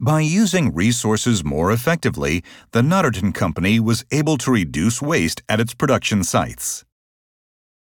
By using resources more effectively, the Notterton Company was able to reduce waste at its production sites.